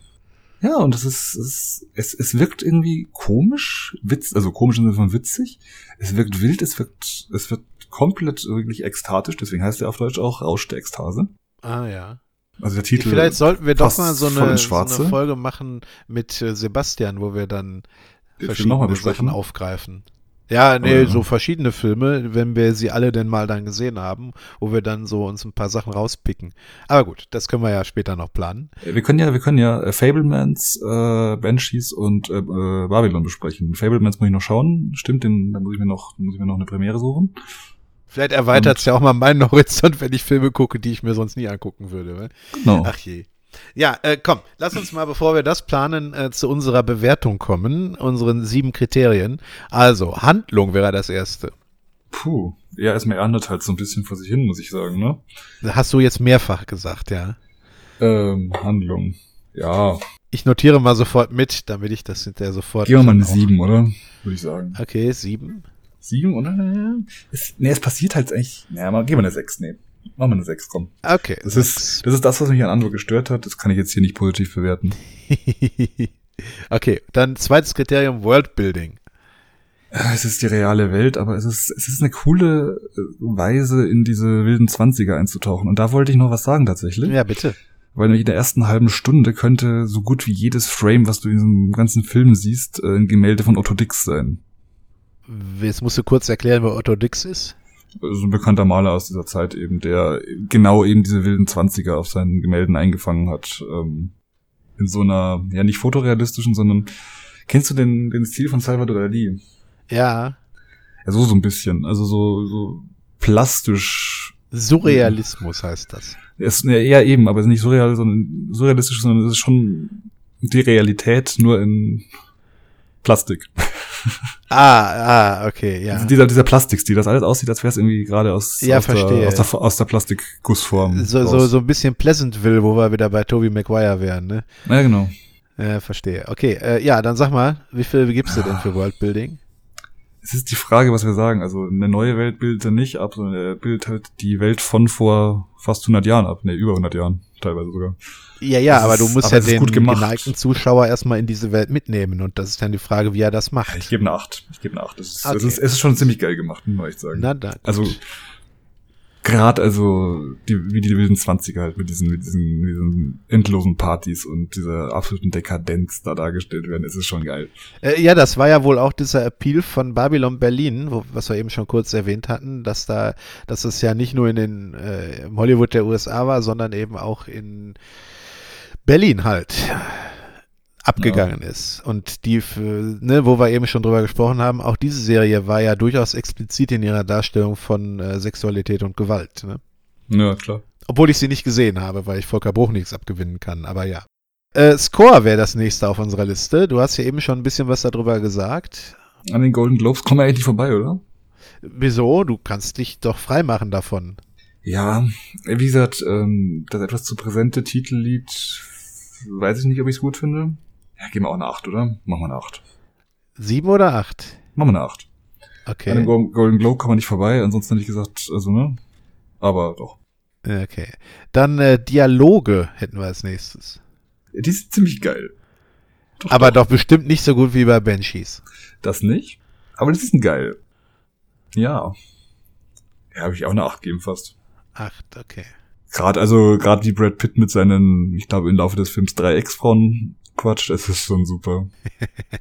Speaker 4: Ja, und es ist, es, es, es wirkt irgendwie komisch, witz, also komisch im Sinne von witzig. Es wirkt wild, es wirkt, es wird komplett wirklich ekstatisch, deswegen heißt er auf Deutsch auch Rausch der Ekstase.
Speaker 3: Ah ja.
Speaker 4: Also der Titel.
Speaker 3: Vielleicht sollten wir doch mal so eine, so eine Folge machen mit äh, Sebastian, wo wir dann verschiedene. Sachen aufgreifen. Ja, nee, so verschiedene Filme, wenn wir sie alle denn mal dann gesehen haben, wo wir dann so uns ein paar Sachen rauspicken. Aber gut, das können wir ja später noch planen.
Speaker 4: Wir können ja, wir können ja äh, Fablemans, äh, Banshees und äh, äh, Babylon besprechen. Fablemans muss ich noch schauen, stimmt, den, dann muss ich mir noch, muss ich mir noch eine Premiere suchen.
Speaker 3: Vielleicht erweitert es ja auch mal meinen Horizont, wenn ich Filme gucke, die ich mir sonst nie angucken würde.
Speaker 4: Genau.
Speaker 3: Ach je. Ja, äh, komm, lass uns mal, bevor wir das planen, äh, zu unserer Bewertung kommen, unseren sieben Kriterien. Also, Handlung wäre das erste.
Speaker 4: Puh. Ja, erstmal erntet halt so ein bisschen vor sich hin, muss ich sagen, ne?
Speaker 3: Hast du jetzt mehrfach gesagt, ja.
Speaker 4: Ähm, Handlung. Ja.
Speaker 3: Ich notiere mal sofort mit, damit ich das hinterher sofort.
Speaker 4: Gehen wir mal eine
Speaker 3: auch-
Speaker 4: sieben, oder? Würde ich sagen.
Speaker 3: Okay, sieben.
Speaker 4: Sieben, oder? Ja. Es, nee, es passiert halt echt. Naja, mal, gehen wir eine sechs, nee. Machen wir eine sechs, komm.
Speaker 3: Okay.
Speaker 4: Das ist, das ist das, was mich an Andro gestört hat. Das kann ich jetzt hier nicht positiv bewerten.
Speaker 3: okay, dann zweites Kriterium, Worldbuilding.
Speaker 4: Ja, Es ist die reale Welt, aber es ist, es ist eine coole äh, Weise, in diese wilden Zwanziger einzutauchen. Und da wollte ich noch was sagen tatsächlich.
Speaker 3: Ja, bitte.
Speaker 4: Weil nämlich in der ersten halben Stunde könnte so gut wie jedes Frame, was du in diesem ganzen Film siehst, äh, ein Gemälde von Otto Dix sein.
Speaker 3: Jetzt musst du kurz erklären, wer Otto Dix ist.
Speaker 4: Also ein bekannter Maler aus dieser Zeit eben, der genau eben diese wilden Zwanziger auf seinen Gemälden eingefangen hat. Ähm, in so einer, ja nicht fotorealistischen, sondern kennst du den, den Stil von Salvador Dali?
Speaker 3: Ja,
Speaker 4: Ja, so so ein bisschen. Also so, so plastisch.
Speaker 3: Surrealismus heißt das.
Speaker 4: Ist ja, eher eben, aber es ist nicht surreal, sondern surrealistisch, sondern es ist schon die Realität nur in Plastik.
Speaker 3: Ah, ah, okay, ja.
Speaker 4: Also dieser, dieser Plastikstil, das alles aussieht, als wäre es irgendwie gerade aus,
Speaker 3: Ja,
Speaker 4: aus, der,
Speaker 3: verstehe.
Speaker 4: aus, der, aus der Plastikgussform.
Speaker 3: So, so, so ein bisschen Pleasantville, wo wir wieder bei Toby Maguire wären, ne?
Speaker 4: Ja, genau.
Speaker 3: Ja, verstehe. Okay, äh, ja, dann sag mal, wie viel gibst du denn für Worldbuilding?
Speaker 4: Es ist die Frage, was wir sagen. Also eine neue Welt bildet er nicht ab, sondern er bildet halt die Welt von vor fast 100 Jahren ab. Ne, über 100 Jahren teilweise sogar.
Speaker 3: Ja, ja,
Speaker 4: Das
Speaker 3: aber du
Speaker 4: ist-
Speaker 3: musst
Speaker 4: aber
Speaker 3: ja den geneigten Zuschauer erstmal in diese Welt mitnehmen und das ist dann die Frage, wie er das macht.
Speaker 4: Ich gebe eine 8. Ich gebe eine 8. Es ist,
Speaker 3: Okay.
Speaker 4: ist, es ist schon ziemlich geil gemacht, muss echt sagen.
Speaker 3: Na, da.
Speaker 4: Also gerade also die, wie die wilden Zwanziger halt mit diesen, mit diesen, mit diesen endlosen Partys und dieser absoluten Dekadenz da dargestellt werden, ist es schon geil.
Speaker 3: Äh, ja, das war ja wohl auch dieser Appeal von Babylon Berlin, wo, was wir eben schon kurz erwähnt hatten, dass da, dass es ja nicht nur in den äh, Hollywood der USA war, sondern eben auch in Berlin halt abgegangen ist. Und die, ne, wo wir eben schon drüber gesprochen haben, auch diese Serie war ja durchaus explizit in ihrer Darstellung von äh, Sexualität und Gewalt. Ne?
Speaker 4: Ja, klar.
Speaker 3: Obwohl ich sie nicht gesehen habe, weil ich Volker Bruch nichts abgewinnen kann, aber ja. Äh, Score wäre das nächste auf unserer Liste. Du hast ja eben schon ein bisschen was darüber gesagt.
Speaker 4: An den Golden Globes kommen wir eigentlich vorbei, oder?
Speaker 3: Wieso? Du kannst dich doch freimachen davon.
Speaker 4: Ja, wie gesagt, ähm, das etwas zu präsente Titellied, weiß ich nicht, ob ich es gut finde. Ja, geben wir auch eine 8, oder? Machen wir eine 8.
Speaker 3: Sieben oder acht?
Speaker 4: Machen wir eine 8. An dem
Speaker 3: Okay.
Speaker 4: Go- Golden Globe kommen wir nicht vorbei, ansonsten hätte ich gesagt, also, ne? Aber doch.
Speaker 3: Okay. Dann äh, Dialoge hätten wir als nächstes.
Speaker 4: Die sind ziemlich geil. Doch,
Speaker 3: Aber doch bestimmt nicht so gut wie bei Banshees.
Speaker 4: Das nicht. Aber das ist ein geil. Ja. Ja, habe ich auch eine 8 gegeben fast.
Speaker 3: Acht, okay.
Speaker 4: Gerade, also, gerade wie Brad Pitt mit seinen, ich glaube, im Laufe des Films drei Ex-Frauen quatscht, das ist schon super.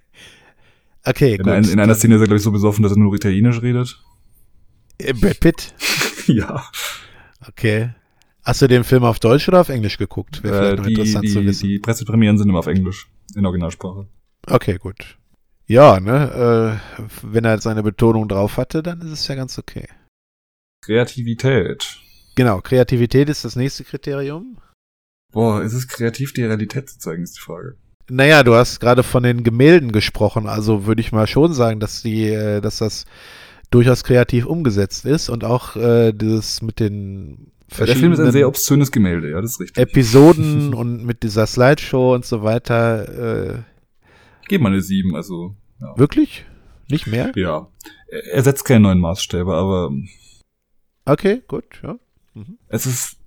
Speaker 3: Okay,
Speaker 4: In,
Speaker 3: gut.
Speaker 4: ein, in einer Szene ist er, glaube ich, so besoffen, dass er nur Italienisch redet.
Speaker 3: Äh, Brad Pitt.
Speaker 4: ja.
Speaker 3: Okay. Hast du den Film auf Deutsch oder auf Englisch geguckt? Wäre
Speaker 4: Äh,
Speaker 3: vielleicht noch
Speaker 4: die,
Speaker 3: interessant zu
Speaker 4: die,
Speaker 3: wissen.
Speaker 4: die Pressepremieren sind immer auf Englisch. In Originalsprache.
Speaker 3: Okay, gut. Ja, ne, äh, wenn er seine Betonung drauf hatte, dann ist es ja ganz okay.
Speaker 4: Kreativität.
Speaker 3: Genau, Kreativität ist das nächste Kriterium.
Speaker 4: Boah, ist es kreativ, die Realität zu zeigen, ist die Frage.
Speaker 3: Naja, du hast gerade von den Gemälden gesprochen, also würde ich mal schon sagen, dass die, äh, dass das durchaus kreativ umgesetzt ist und auch äh, dieses mit den
Speaker 4: der Film ist ein sehr obszönes Gemälde, ja, das ist richtig.
Speaker 3: Episoden und mit dieser Slideshow und so weiter. Äh,
Speaker 4: Ich gebe mal eine 7, also ja.
Speaker 3: wirklich? Nicht mehr?
Speaker 4: ja. Er er setzt keine neuen Maßstäbe, aber
Speaker 3: Okay, gut, ja.
Speaker 4: es ist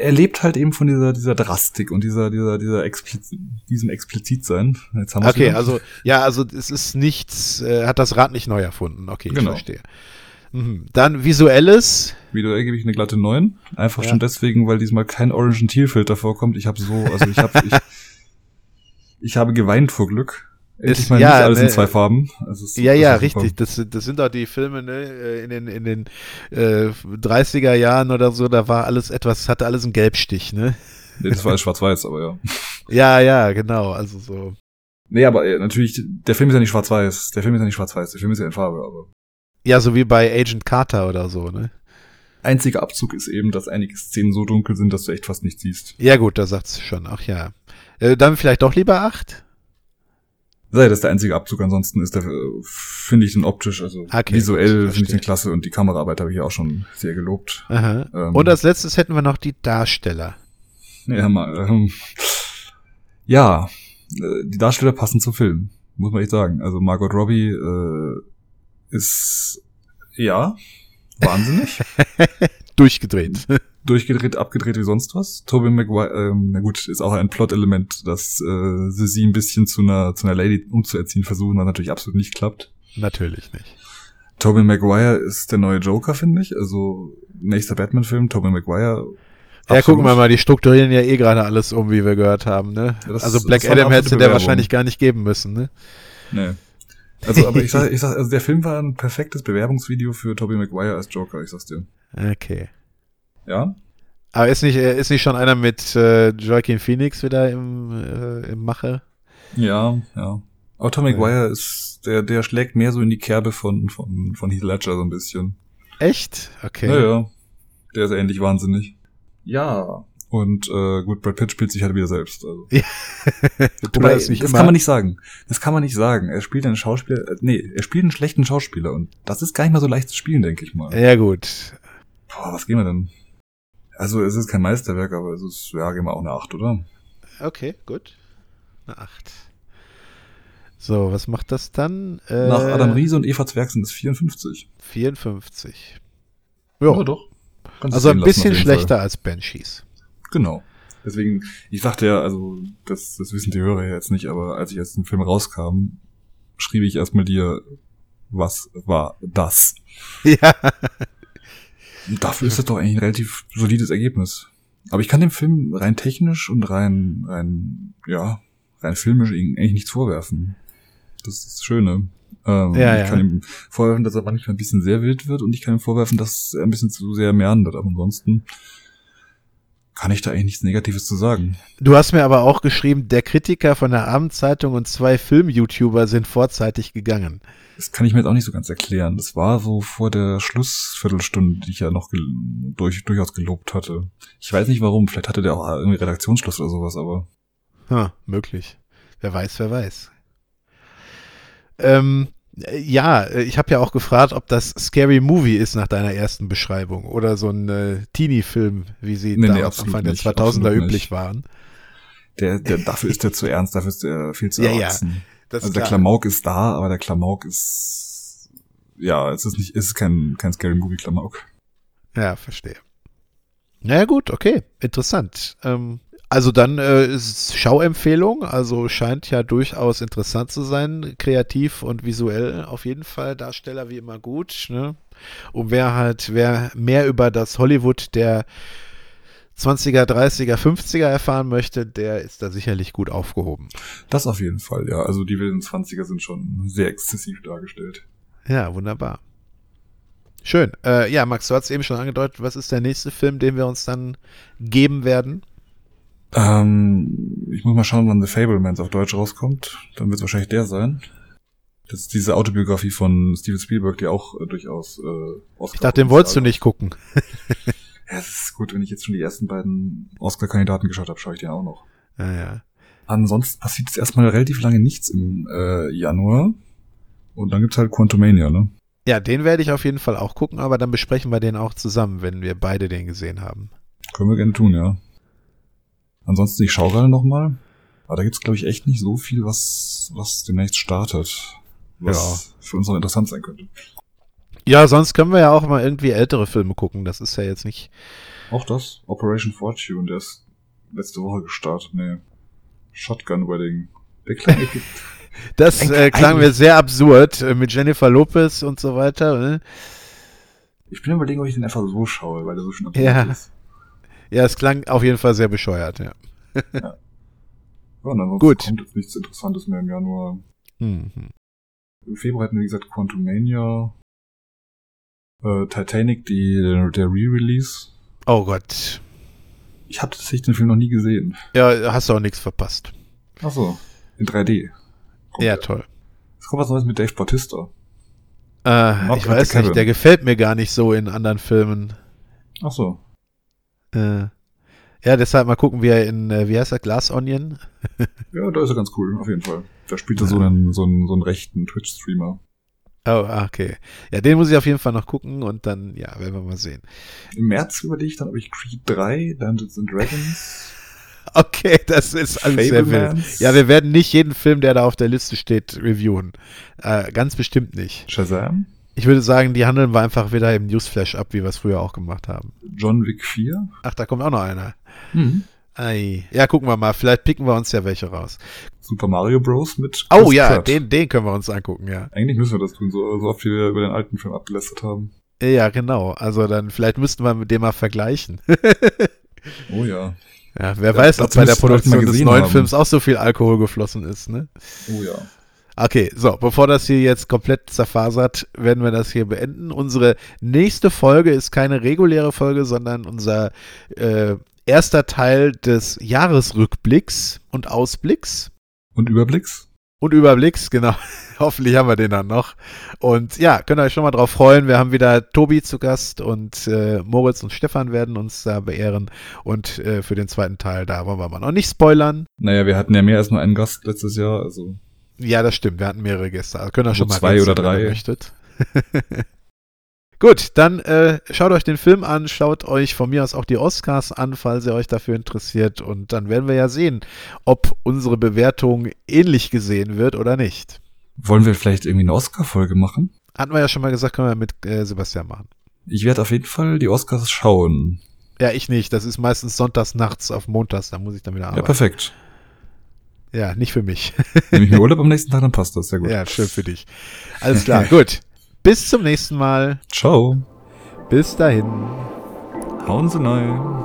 Speaker 4: er lebt halt eben von dieser dieser Drastik und dieser dieser dieser Expliz diesem Explizitsein. Jetzt haben
Speaker 3: Okay,
Speaker 4: wieder.
Speaker 3: also ja, also es ist nichts, äh, hat das Rad nicht neu erfunden. Okay, ich
Speaker 4: Genau.
Speaker 3: verstehe. Mhm. Dann visuelles.
Speaker 4: Visuell gebe ich eine glatte 9. Einfach
Speaker 3: Ja.
Speaker 4: schon deswegen, weil diesmal kein Orange Teal Filter vorkommt. Ich habe so, also ich habe ich, ich habe geweint vor Glück. Endlich mal
Speaker 3: ja,
Speaker 4: nicht alles
Speaker 3: ne,
Speaker 4: in zwei Farben. Also es-
Speaker 3: Ja, ja, richtig. Das, sind- das sind doch die Filme ne, äh, in den, in den äh, 30er Jahren oder so, da war alles etwas, hatte alles einen Gelbstich, ne?
Speaker 4: Nee, das war alles schwarz-weiß, aber ja.
Speaker 3: Ja, ja, genau. Also so.
Speaker 4: Nee, aber äh, natürlich, der Film ist ja nicht schwarz-weiß. Der Film ist ja nicht schwarz-weiß. Der Film ist ja in Farbe, aber.
Speaker 3: Ja, so wie bei Agent Carter oder so, ne?
Speaker 4: Einziger Abzug ist eben, dass einige Szenen so dunkel sind, dass du echt fast nichts siehst.
Speaker 3: Ja, gut, da sagt's schon. Ach ja. Äh, dann vielleicht doch lieber acht?
Speaker 4: Sei das der einzige Abzug, ansonsten ist der, äh, finde ich den optisch, also
Speaker 3: Okay,
Speaker 4: visuell finde ich den klasse und die Kameraarbeit habe ich ja auch schon sehr gelobt. Ähm,
Speaker 3: Und als letztes hätten wir noch die Darsteller.
Speaker 4: Ja, mal, ähm, ja, äh, die Darsteller passen zum Film, muss man echt sagen. Also Margot Robbie äh, ist ja wahnsinnig.
Speaker 3: Durchgedreht.
Speaker 4: Durchgedreht, abgedreht wie sonst was. Tobey Maguire, ähm, na gut, ist auch ein Plot-Element, dass äh, sie sie ein bisschen zu einer, zu einer Lady umzuerziehen versuchen, was natürlich absolut nicht klappt.
Speaker 3: Natürlich nicht.
Speaker 4: Tobey Maguire ist der neue Joker, finde ich. Also nächster Batman-Film, Tobey Maguire.
Speaker 3: Ja, gucken wir mal, die strukturieren ja eh gerade alles um, wie wir gehört haben, ne?
Speaker 4: Ja, das-
Speaker 3: also Black Adam hätte der wahrscheinlich gar nicht geben müssen, ne?
Speaker 4: Nee. Also, aber ich sag, ich sag, also der Film war ein perfektes Bewerbungsvideo für Tobey Maguire als Joker, ich sag's dir.
Speaker 3: Okay.
Speaker 4: Ja?
Speaker 3: Aber ist nicht, äh, ist nicht schon einer mit äh, Joaquin Phoenix wieder im, äh, im Mache?
Speaker 4: Ja, ja. Aber Tobey Maguire ist, der, der schlägt mehr so in die Kerbe von, von, von Heath Ledger so ein bisschen.
Speaker 3: Echt? Okay.
Speaker 4: Naja. Der ist ähnlich wahnsinnig. Ja. Und äh, gut, Brad Pitt spielt sich halt wieder selbst. Also.
Speaker 3: Du
Speaker 4: Wobei,
Speaker 3: das nicht
Speaker 4: das
Speaker 3: immer.
Speaker 4: kann man nicht sagen. Das kann man nicht sagen. Er spielt einen Schauspieler, äh, nee, er spielt einen schlechten Schauspieler und das ist gar nicht mal so leicht zu spielen, denke ich mal.
Speaker 3: Ja, gut.
Speaker 4: Boah, was gehen wir denn? Also, es ist kein Meisterwerk, aber es ist, ja, gehen wir auch eine 8, oder?
Speaker 3: Okay, gut. Eine 8. So, was macht das dann? Äh,
Speaker 4: Nach Adam Riese und Eva Zwerg sind es 54.
Speaker 3: 54. Ja,
Speaker 4: doch. Kannst
Speaker 3: also ein bisschen schlechter
Speaker 4: Fall.
Speaker 3: als Banshees.
Speaker 4: Genau. Deswegen, ich sagte ja, also, das, das wissen die Hörer ja jetzt nicht, aber als ich jetzt den Film rauskam, schrieb ich erstmal dir, was war das?
Speaker 3: Ja.
Speaker 4: Dafür ist das doch eigentlich ein relativ solides Ergebnis. Aber ich kann dem Film rein technisch und rein, rein, ja, rein filmisch eigentlich nichts vorwerfen. Das ist das Schöne. Ähm,
Speaker 3: Ja,
Speaker 4: ich
Speaker 3: ja.
Speaker 4: kann ihm vorwerfen, dass er manchmal ein bisschen sehr wild wird und ich kann ihm vorwerfen, dass er ein bisschen zu sehr meandert. Aber ansonsten kann ich da eigentlich nichts Negatives zu sagen.
Speaker 3: Du hast mir aber auch geschrieben, der Kritiker von der Abendzeitung und zwei Film-YouTuber sind vorzeitig gegangen.
Speaker 4: Das kann ich mir jetzt auch nicht so ganz erklären. Das war so vor der Schlussviertelstunde, die ich ja noch gel durch, durchaus gelobt hatte. Ich weiß nicht warum. Vielleicht hatte der auch irgendwie Redaktionsschluss oder sowas, aber
Speaker 3: Ha, möglich. Wer weiß, wer weiß. Ähm, äh, ja, äh, ich habe ja auch gefragt, ob das Scary Movie ist nach deiner ersten Beschreibung oder so ein äh, Teenie-Film, wie sie
Speaker 4: Nee, nee,
Speaker 3: damals
Speaker 4: absolut
Speaker 3: Anfang der
Speaker 4: nicht,
Speaker 3: 2000er
Speaker 4: absolut
Speaker 3: üblich
Speaker 4: nicht.
Speaker 3: waren.
Speaker 4: der, der, dafür ist der zu ernst, dafür ist der viel zu
Speaker 3: Ja, ja.
Speaker 4: erwachsen.
Speaker 3: Das
Speaker 4: also der. Klamauk ist da, aber der Klamauk ist, ja, es ist nicht, es ist kein, kein Scary Movie Klamauk.
Speaker 3: Ja, verstehe. Naja gut, okay, interessant. Ähm, also dann äh, ist Schauempfehlung, also scheint ja durchaus interessant zu sein, kreativ und visuell auf jeden Fall, Darsteller wie immer gut. Ne? Und wer halt, wer mehr über das Hollywood der 20er, 30er, 50er erfahren möchte, der ist da sicherlich gut aufgehoben.
Speaker 4: Das auf jeden Fall, ja. Also die wilden Zwanziger sind schon sehr exzessiv dargestellt.
Speaker 3: Ja, wunderbar. Schön. Äh, ja, Max, du hast eben schon angedeutet, was ist der nächste Film, den wir uns dann geben werden?
Speaker 4: Ähm, ich muss mal schauen, wann The Fablemans auf Deutsch rauskommt. Dann wird es wahrscheinlich der sein. Das ist diese Autobiografie von Steven Spielberg, die auch äh, durchaus äh, Oscar
Speaker 3: Ich dachte, den wolltest du nicht gucken.
Speaker 4: Ja, es ist gut, wenn ich jetzt schon die ersten beiden Oscar-Kandidaten geschaut habe, schaue ich den auch noch.
Speaker 3: Ja, ja.
Speaker 4: ansonsten passiert jetzt erstmal relativ lange nichts im äh, Januar. Und dann gibt's halt Quantumania, ne?
Speaker 3: Ja, den werde ich auf jeden Fall auch gucken, aber dann besprechen wir den auch zusammen, wenn wir beide den gesehen haben.
Speaker 4: Können wir gerne tun, ja. Ansonsten, ich schaue gerade nochmal. Aber da gibt's glaube ich, echt nicht so viel, was, was demnächst startet. Was für uns noch interessant sein könnte.
Speaker 3: Ja, sonst können wir ja auch mal irgendwie ältere Filme gucken. Das ist ja jetzt nicht.
Speaker 4: Auch das? Operation Fortune, der ist letzte Woche gestartet. Nee. Shotgun Wedding. Der kleine.
Speaker 3: Das äh, klang mir sehr absurd äh, mit Jennifer Lopez und so weiter. Ne?
Speaker 4: Ich bin überlegen, ob ich den einfach so schaue, weil der so schön absurd
Speaker 3: Ja.
Speaker 4: ist.
Speaker 3: Ja, es klang auf jeden Fall sehr bescheuert, ja.
Speaker 4: Ja, und ansonsten
Speaker 3: Gut.
Speaker 4: kommt jetzt nichts Interessantes mehr im Januar.
Speaker 3: Mhm.
Speaker 4: Im Februar hatten wir, wie gesagt, Quantumania, äh, Titanic, die, der, Re-Release.
Speaker 3: Oh Gott.
Speaker 4: Ich habe tatsächlich den Film noch nie gesehen.
Speaker 3: Ja, hast du auch nichts verpasst.
Speaker 4: Ach so, in 3D. Kommt
Speaker 3: Ja,
Speaker 4: der.
Speaker 3: toll.
Speaker 4: Es kommt was Neues mit Dave Bautista.
Speaker 3: Äh, ich weiß nicht, der gefällt mir gar nicht so in anderen Filmen.
Speaker 4: Ach so.
Speaker 3: Äh, ja, deshalb mal gucken, wie er in, äh, wie heißt er, Glass Onion?
Speaker 4: Ja, da ist er ganz cool, auf jeden Fall. Da spielt er so einen, so einen, so einen rechten Twitch-Streamer.
Speaker 3: Oh, ah, okay. Ja, den muss ich auf jeden Fall noch gucken und dann, ja, werden wir mal sehen.
Speaker 4: Im März überlege ich dann, ob ich Creed 3, Dungeons and Dragons,
Speaker 3: Okay, das ist alles sehr wild. Ja, wir werden nicht jeden Film, der da auf der Liste steht, reviewen. Äh, ganz bestimmt nicht.
Speaker 4: Shazam,
Speaker 3: Ich würde sagen, die handeln wir einfach wieder im Newsflash ab, wie wir es früher auch gemacht haben.
Speaker 4: John Wick 4.
Speaker 3: Ach, da kommt auch noch einer.
Speaker 4: Mhm.
Speaker 3: Ei. Ja, gucken wir mal. Vielleicht picken wir uns ja welche raus.
Speaker 4: Super Mario Bros. mit
Speaker 3: Oh
Speaker 4: Chris
Speaker 3: ja,
Speaker 4: Pratt.
Speaker 3: den, den können wir uns angucken, ja.
Speaker 4: Eigentlich müssen wir das tun, so, so oft wie wir über den alten Film abgelästert haben.
Speaker 3: Ja, genau. Also dann, vielleicht müssten wir mit dem mal vergleichen.
Speaker 4: Oh ja.
Speaker 3: Ja, wer
Speaker 4: Ja,
Speaker 3: weiß, ob bei der Produktion des neuen
Speaker 4: haben.
Speaker 3: Films auch so viel Alkohol geflossen ist, ne?
Speaker 4: Oh ja.
Speaker 3: Okay, so, bevor das hier jetzt komplett zerfasert, werden wir das hier beenden. Unsere nächste Folge ist keine reguläre Folge, sondern unser äh, erster Teil des Jahresrückblicks und Ausblicks
Speaker 4: Und Überblicks?
Speaker 3: und Überblicks, genau. Hoffentlich haben wir den dann noch. Und ja, könnt ihr euch schon mal drauf freuen. Wir haben wieder Tobi zu Gast und äh, Moritz und Stefan werden uns da beehren. Und äh, für den zweiten Teil, da wollen wir mal noch nicht spoilern.
Speaker 4: Naja, wir hatten ja mehr als nur einen Gast letztes Jahr, also.
Speaker 3: Ja, das stimmt. Wir hatten mehrere Gäste. Also ihr schon
Speaker 4: Also
Speaker 3: mal
Speaker 4: zwei oder
Speaker 3: wenn ihr
Speaker 4: drei.
Speaker 3: möchtet. Gut, dann äh, schaut euch den Film an, schaut euch von mir aus auch die Oscars an, falls ihr euch dafür interessiert. Und dann werden wir ja sehen, ob unsere Bewertung ähnlich gesehen wird oder nicht.
Speaker 4: Wollen wir vielleicht irgendwie eine Oscar-Folge machen?
Speaker 3: Hatten wir ja schon mal gesagt, können wir mit äh, Sebastian machen.
Speaker 4: Ich werde auf jeden Fall die Oscars schauen.
Speaker 3: Ja, ich nicht. Das ist meistens sonntags nachts auf montags, da muss ich dann wieder
Speaker 4: Ja,
Speaker 3: arbeiten.
Speaker 4: perfekt.
Speaker 3: Ja, nicht für mich.
Speaker 4: Nehme ich mir Urlaub am nächsten Tag, dann passt das. Sehr gut.
Speaker 3: ja, schön für dich. Alles klar, gut. Bis zum nächsten Mal.
Speaker 4: Ciao.
Speaker 3: Bis dahin.
Speaker 4: Hauen Sie rein.